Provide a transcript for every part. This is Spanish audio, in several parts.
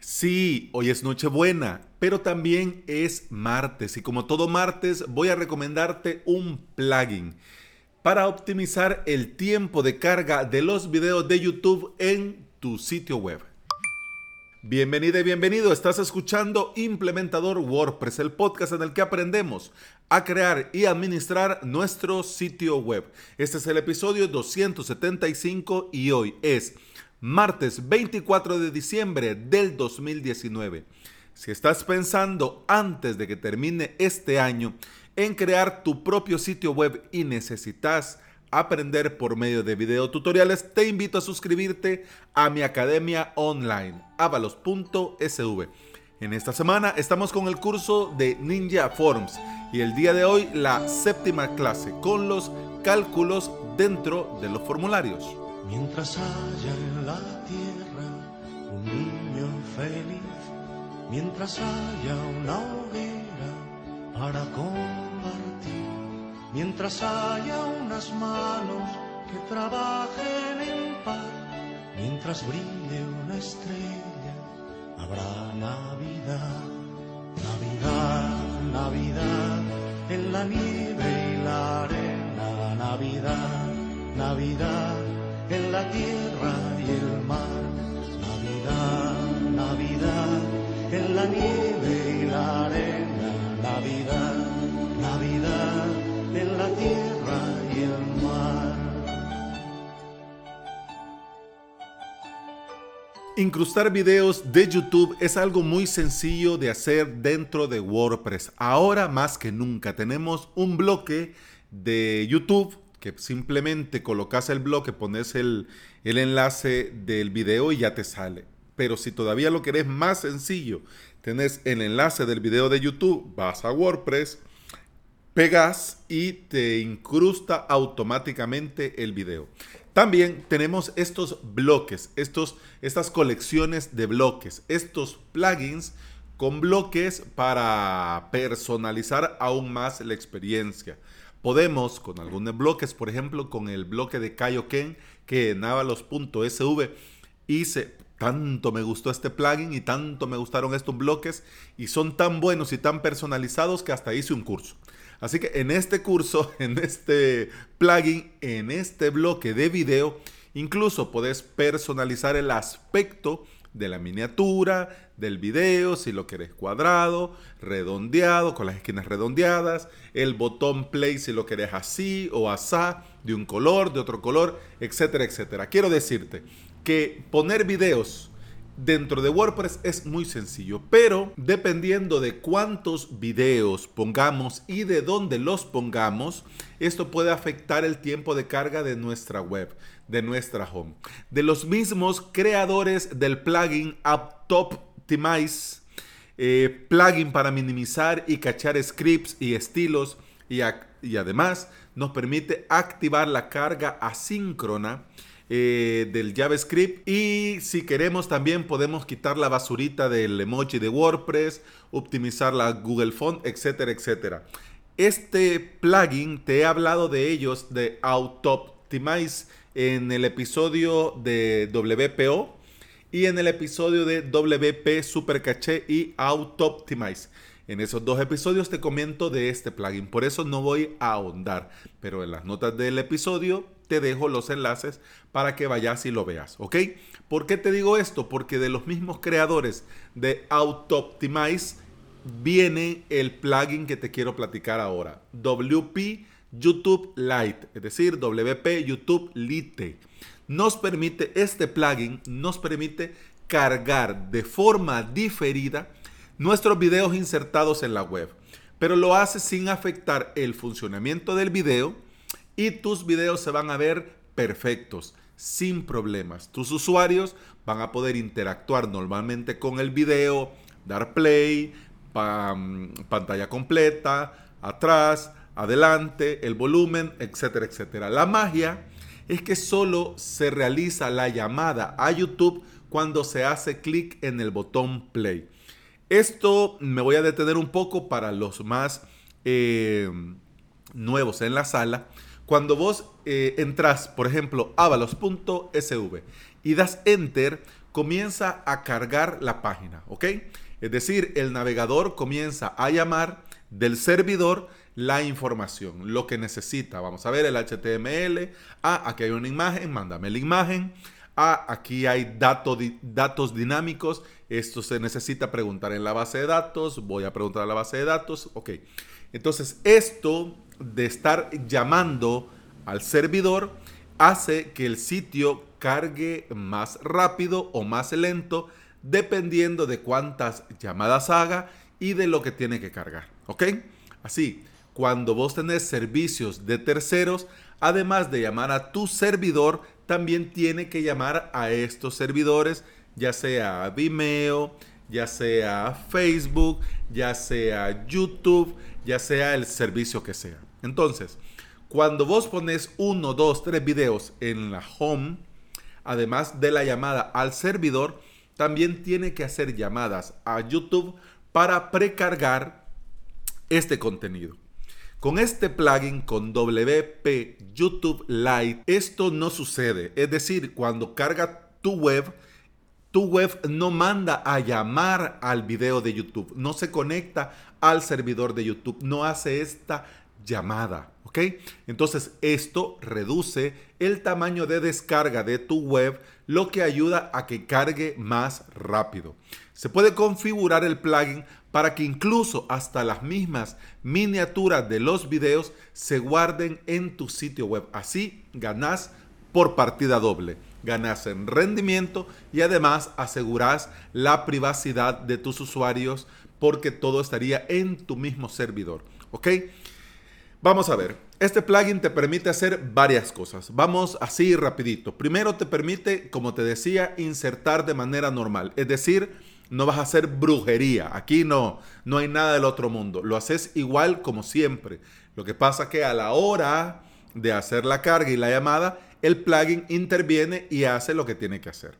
Sí, hoy es Nochebuena, pero también es martes y como todo martes voy a recomendarte un plugin para optimizar el tiempo de carga de los videos de YouTube en tu sitio web. Bienvenida y bienvenido, estás escuchando Implementador WordPress, el podcast en el que aprendemos a crear y administrar nuestro sitio web. Este es el episodio 275 y hoy es martes 24 de diciembre del 2019. Si estás pensando antes de que termine este año en crear tu propio sitio web y necesitas aprender por medio de videotutoriales, te invito a suscribirte a mi academia online, avalos.sv. En esta semana estamos con el curso de Ninja Forms y el día de hoy la séptima clase con los cálculos dentro de los formularios. Mientras haya en la tierra un niño feliz, mientras haya una hoguera para compartir, mientras haya unas manos que trabajen en paz, mientras brille una estrella, habrá Navidad, Navidad, Navidad, en la nieve y la arena, Navidad, Navidad en la tierra y el mar. Navidad, Navidad, en la nieve y la arena. Navidad, Navidad, en la tierra y el mar. Incrustar videos de YouTube es algo muy sencillo de hacer dentro de WordPress. Ahora más que nunca tenemos un bloque de YouTube que simplemente colocas el bloque, pones el, enlace del video y ya te sale. Pero si todavía lo querés más sencillo, tenés el enlace del video de YouTube, vas a WordPress, pegas y te incrusta automáticamente el video. También tenemos estos bloques, estos, estas colecciones de bloques, estos plugins con bloques para personalizar aún más la experiencia. Podemos, con algunos bloques, por ejemplo, con el bloque de Kaioken que en avalos.sv hice, tanto me gustó este plugin y tanto me gustaron estos bloques y son tan buenos y tan personalizados que hasta hice un curso. Así que en este curso, en este plugin, en este bloque de video, incluso puedes personalizar el aspecto de la miniatura, del video, si lo querés cuadrado, redondeado, con las esquinas redondeadas, el botón play si lo querés así o asá, de un color, de otro color, etcétera, etcétera. Quiero decirte que poner videos dentro de WordPress es muy sencillo, pero dependiendo de cuántos videos pongamos y de dónde los pongamos, esto puede afectar el tiempo de carga de nuestra web, de nuestra home. De los mismos creadores del plugin AppToptimize, eh, plugin para minimizar y cachar scripts y estilos y, y además nos permite activar la carga asíncrona eh, del JavaScript. Y si queremos también podemos quitar la basurita del emoji de WordPress, optimizar la Google Font, etcétera, etcétera. Este plugin, te he hablado de ellos, de Auto-Optimize, en el episodio de WPO y en el episodio de WP Super Caché y Auto-Optimize. En esos dos episodios te comento de este plugin, por eso no voy a ahondar, pero en las notas del episodio te dejo los enlaces para que vayas y lo veas, ¿ok? ¿Por qué te digo esto? Porque de los mismos creadores de Auto-Optimize viene el plugin que te quiero platicar ahora, WP YouTube Lite, es decir, WP YouTube Lite. Nos permite, este plugin nos permite cargar de forma diferida nuestros videos insertados en la web, pero lo hace sin afectar el funcionamiento del video y tus videos se van a ver perfectos, sin problemas. Tus usuarios van a poder interactuar normalmente con el video, dar play, pantalla completa, atrás, adelante, el volumen, etcétera, etcétera. La magia es que solo se realiza la llamada a YouTube cuando se hace clic en el botón play. Esto me voy a detener un poco para los más eh, nuevos en la sala. Cuando vos eh, entras, por ejemplo, avalos.sv y das enter, comienza a cargar la página, ¿ok? Es decir, el navegador comienza a llamar del servidor la información, lo que necesita. Vamos a ver el HTML. Ah, aquí hay una imagen, mándame la imagen. Ah, aquí hay datos dinámicos. Esto se necesita preguntar en la base de datos. Voy a preguntar a la base de datos. Ok. Entonces, esto de estar llamando al servidor hace que el sitio cargue más rápido o más lento dependiendo de cuántas llamadas haga y de lo que tiene que cargar. ¿Ok? Así, cuando vos tenés servicios de terceros, además de llamar a tu servidor, también tiene que llamar a estos servidores, ya sea Vimeo, ya sea Facebook, ya sea YouTube, ya sea el servicio que sea. Entonces, cuando vos pones uno, dos, tres videos en la home, además de la llamada al servidor, también tiene que hacer llamadas a YouTube para precargar este contenido. Con este plugin, con WP YouTube Lite, esto no sucede. Es decir, cuando carga tu web, tu web no manda a llamar al video de YouTube, no se conecta al servidor de YouTube, no hace esta llamada, ¿ok? Entonces esto reduce el tamaño de descarga de tu web, lo que ayuda a que cargue más rápido. Se puede configurar el plugin para que incluso hasta las mismas miniaturas de los videos se guarden en tu sitio web. Así ganas por partida doble. Ganas en rendimiento y además aseguras la privacidad de tus usuarios porque todo estaría en tu mismo servidor. ¿Ok? Vamos a ver, este plugin te permite hacer varias cosas. Vamos así rapidito. Primero te permite, como te decía, insertar de manera normal. Es decir, no vas a hacer brujería. Aquí no, no hay nada del otro mundo. Lo haces igual como siempre. Lo que pasa que a la hora de hacer la carga y la llamada, el plugin interviene y hace lo que tiene que hacer.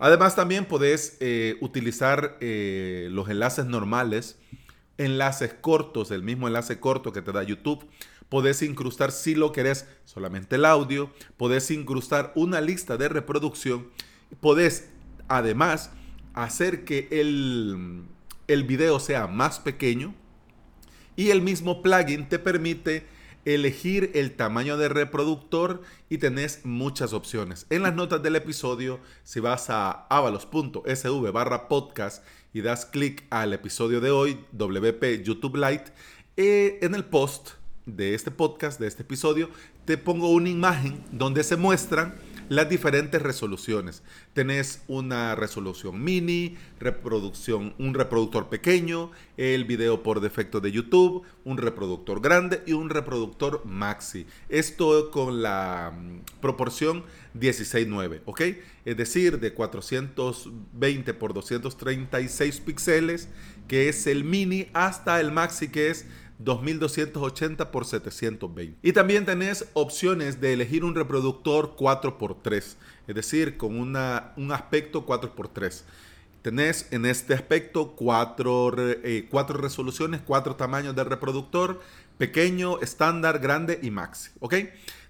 Además también puedes eh, utilizar eh, los enlaces normales enlaces cortos, el mismo enlace corto que te da YouTube. Podés incrustar, si lo querés, solamente el audio. Podés incrustar una lista de reproducción. Podés, además, hacer que el, el video sea más pequeño. Y el mismo plugin te permite elegir el tamaño de reproductor y tenés muchas opciones. En las notas del episodio, si vas a avalos.sv barra podcast y das clic al episodio de hoy, WP YouTube Lite, eh, en el post de este podcast, de este episodio, te pongo una imagen donde se muestran las diferentes resoluciones. Tenés una resolución mini, reproducción, un reproductor pequeño, el video por defecto de YouTube, un reproductor grande y un reproductor maxi. Esto con la mm, proporción 16.9, ¿ok? Es decir, de 420 por 236 píxeles, que es el mini, hasta el maxi, que es 2280 por 720. Y también tenés opciones de elegir un reproductor 4x3, es decir, con una, un aspecto 4x3. Tenés en este aspecto cuatro, eh, cuatro resoluciones, cuatro tamaños de reproductor, pequeño, estándar, grande y maxi. ¿Ok?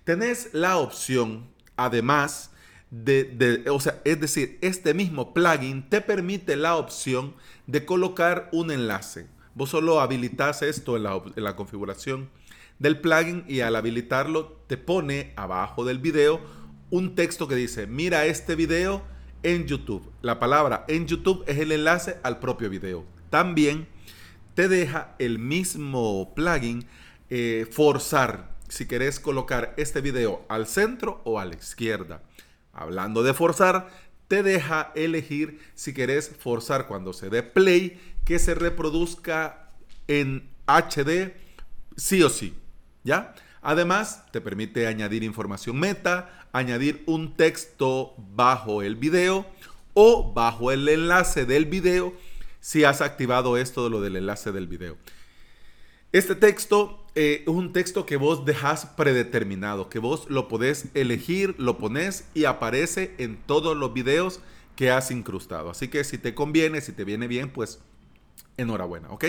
Tenés la opción, además, de, de, o sea, es decir, este mismo plugin te permite la opción de colocar un enlace. Vos solo habilitas esto en la, configuración del plugin y al habilitarlo te pone abajo del video un texto que dice, mira este video en YouTube. La palabra en YouTube es el enlace al propio video. También te deja el mismo plugin eh, forzar si querés colocar este video al centro o a la izquierda. Hablando de forzar, te deja elegir si querés forzar cuando se dé play que se reproduzca en HD sí o sí, ¿ya? Además, te permite añadir información meta, añadir un texto bajo el video o bajo el enlace del video si has activado esto de lo del enlace del video. Este texto eh, es un texto que vos dejas predeterminado, que vos lo podés elegir, lo pones y aparece en todos los videos que has incrustado. Así que si te conviene, si te viene bien, pues enhorabuena, ¿ok?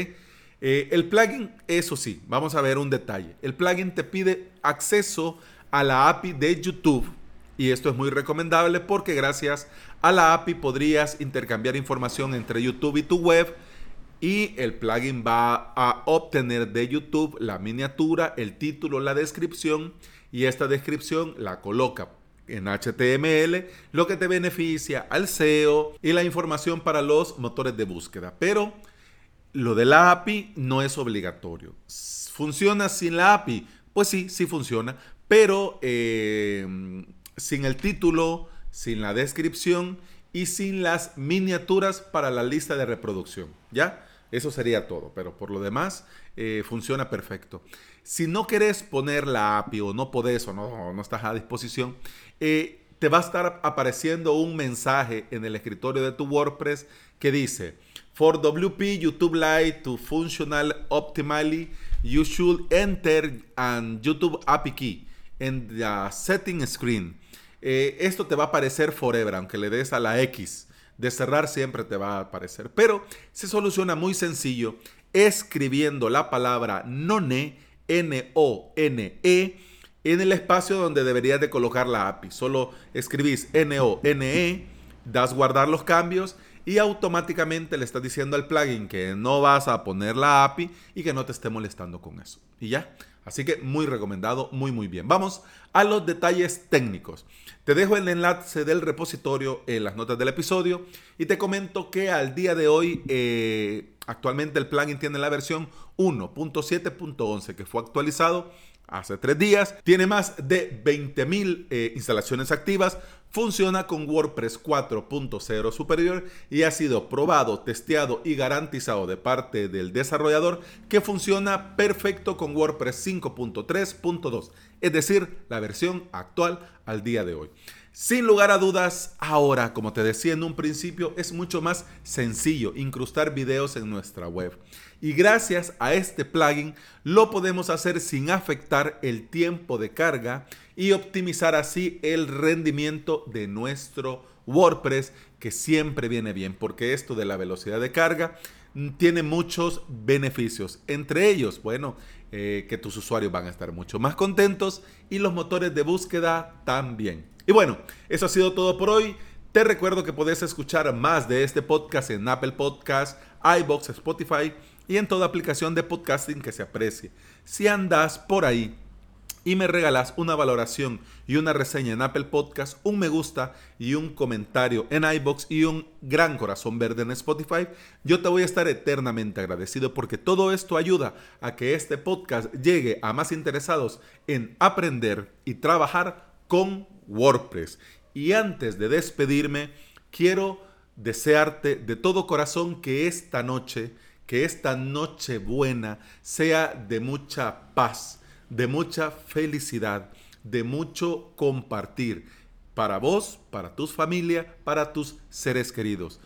Eh, el plugin, eso sí, vamos a ver un detalle. El plugin te pide acceso a la API de YouTube, Y esto es muy recomendable porque gracias a la API podrías intercambiar información entre YouTube y tu web y el plugin va a obtener de YouTube la miniatura, el título, la descripción y esta descripción la coloca en HTML, lo que te beneficia al SEO y la información para los motores de búsqueda. Pero lo de la API no es obligatorio. ¿Funciona sin la API? Pues sí, sí funciona, pero eh, sin el título, sin la descripción y sin las miniaturas para la lista de reproducción. ¿Ya? Eso sería todo, pero por lo demás eh, funciona perfecto. Si no querés poner la API o no podés o no, no estás a disposición, eh, te va a estar apareciendo un mensaje en el escritorio de tu WordPress que dice, For WP YouTube Lite to functional optimally, you should enter an YouTube API key in the setting screen. Eh, esto te va a aparecer forever, aunque le des a la X de cerrar siempre te va a aparecer. Pero se soluciona muy sencillo escribiendo la palabra none, N-O-N-E, en el espacio donde deberías de colocar la API. Solo escribís N-O-N-E, das guardar los cambios y automáticamente le estás diciendo al plugin que no vas a poner la API y que no te esté molestando con eso. Y ya. Así que muy recomendado, muy muy bien. Vamos a los detalles técnicos. Te dejo el enlace del repositorio en las notas del episodio y te comento que al día de hoy eh, actualmente el plugin tiene la versión 1.7.11 que fue actualizado hace tres días. Tiene más de 20.000 eh, instalaciones activas. Funciona con WordPress 4.0 superior y ha sido probado, testeado y garantizado de parte del desarrollador que funciona perfecto con WordPress 5.3.2, es decir, la versión actual al día de hoy. Sin lugar a dudas, ahora, como te decía en un principio, es mucho más sencillo incrustar videos en nuestra web. Y gracias a este plugin lo podemos hacer sin afectar el tiempo de carga y optimizar así el rendimiento de nuestro WordPress, que siempre viene bien, porque esto de la velocidad de carga tiene muchos beneficios. Entre ellos, bueno, eh, que tus usuarios van a estar mucho más contentos y los motores de búsqueda también. Y bueno, eso ha sido todo por hoy. Te recuerdo que puedes escuchar más de este podcast en Apple Podcasts, iBox, Spotify y en toda aplicación de podcasting que se aprecie. Si andas por ahí y me regalas una valoración y una reseña en Apple Podcast, un me gusta y un comentario en iBox y un gran corazón verde en Spotify, yo te voy a estar eternamente agradecido porque todo esto ayuda a que este podcast llegue a más interesados en aprender y trabajar con WordPress. Y antes de despedirme, quiero desearte de todo corazón que esta noche, que esta noche buena sea de mucha paz, de mucha felicidad, de mucho compartir para vos, para tus familias, para tus seres queridos.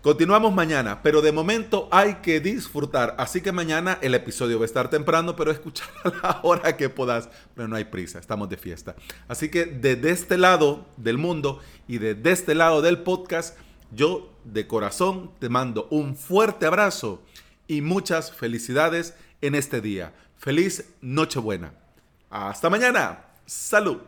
Continuamos mañana, pero de momento hay que disfrutar. Así que mañana el episodio va a estar temprano, pero escuchar a la hora que puedas. Pero no hay prisa, estamos de fiesta. Así que desde este lado del mundo y desde este lado del podcast, yo de corazón te mando un fuerte abrazo y muchas felicidades en este día. Feliz Nochebuena. Hasta mañana. Salud.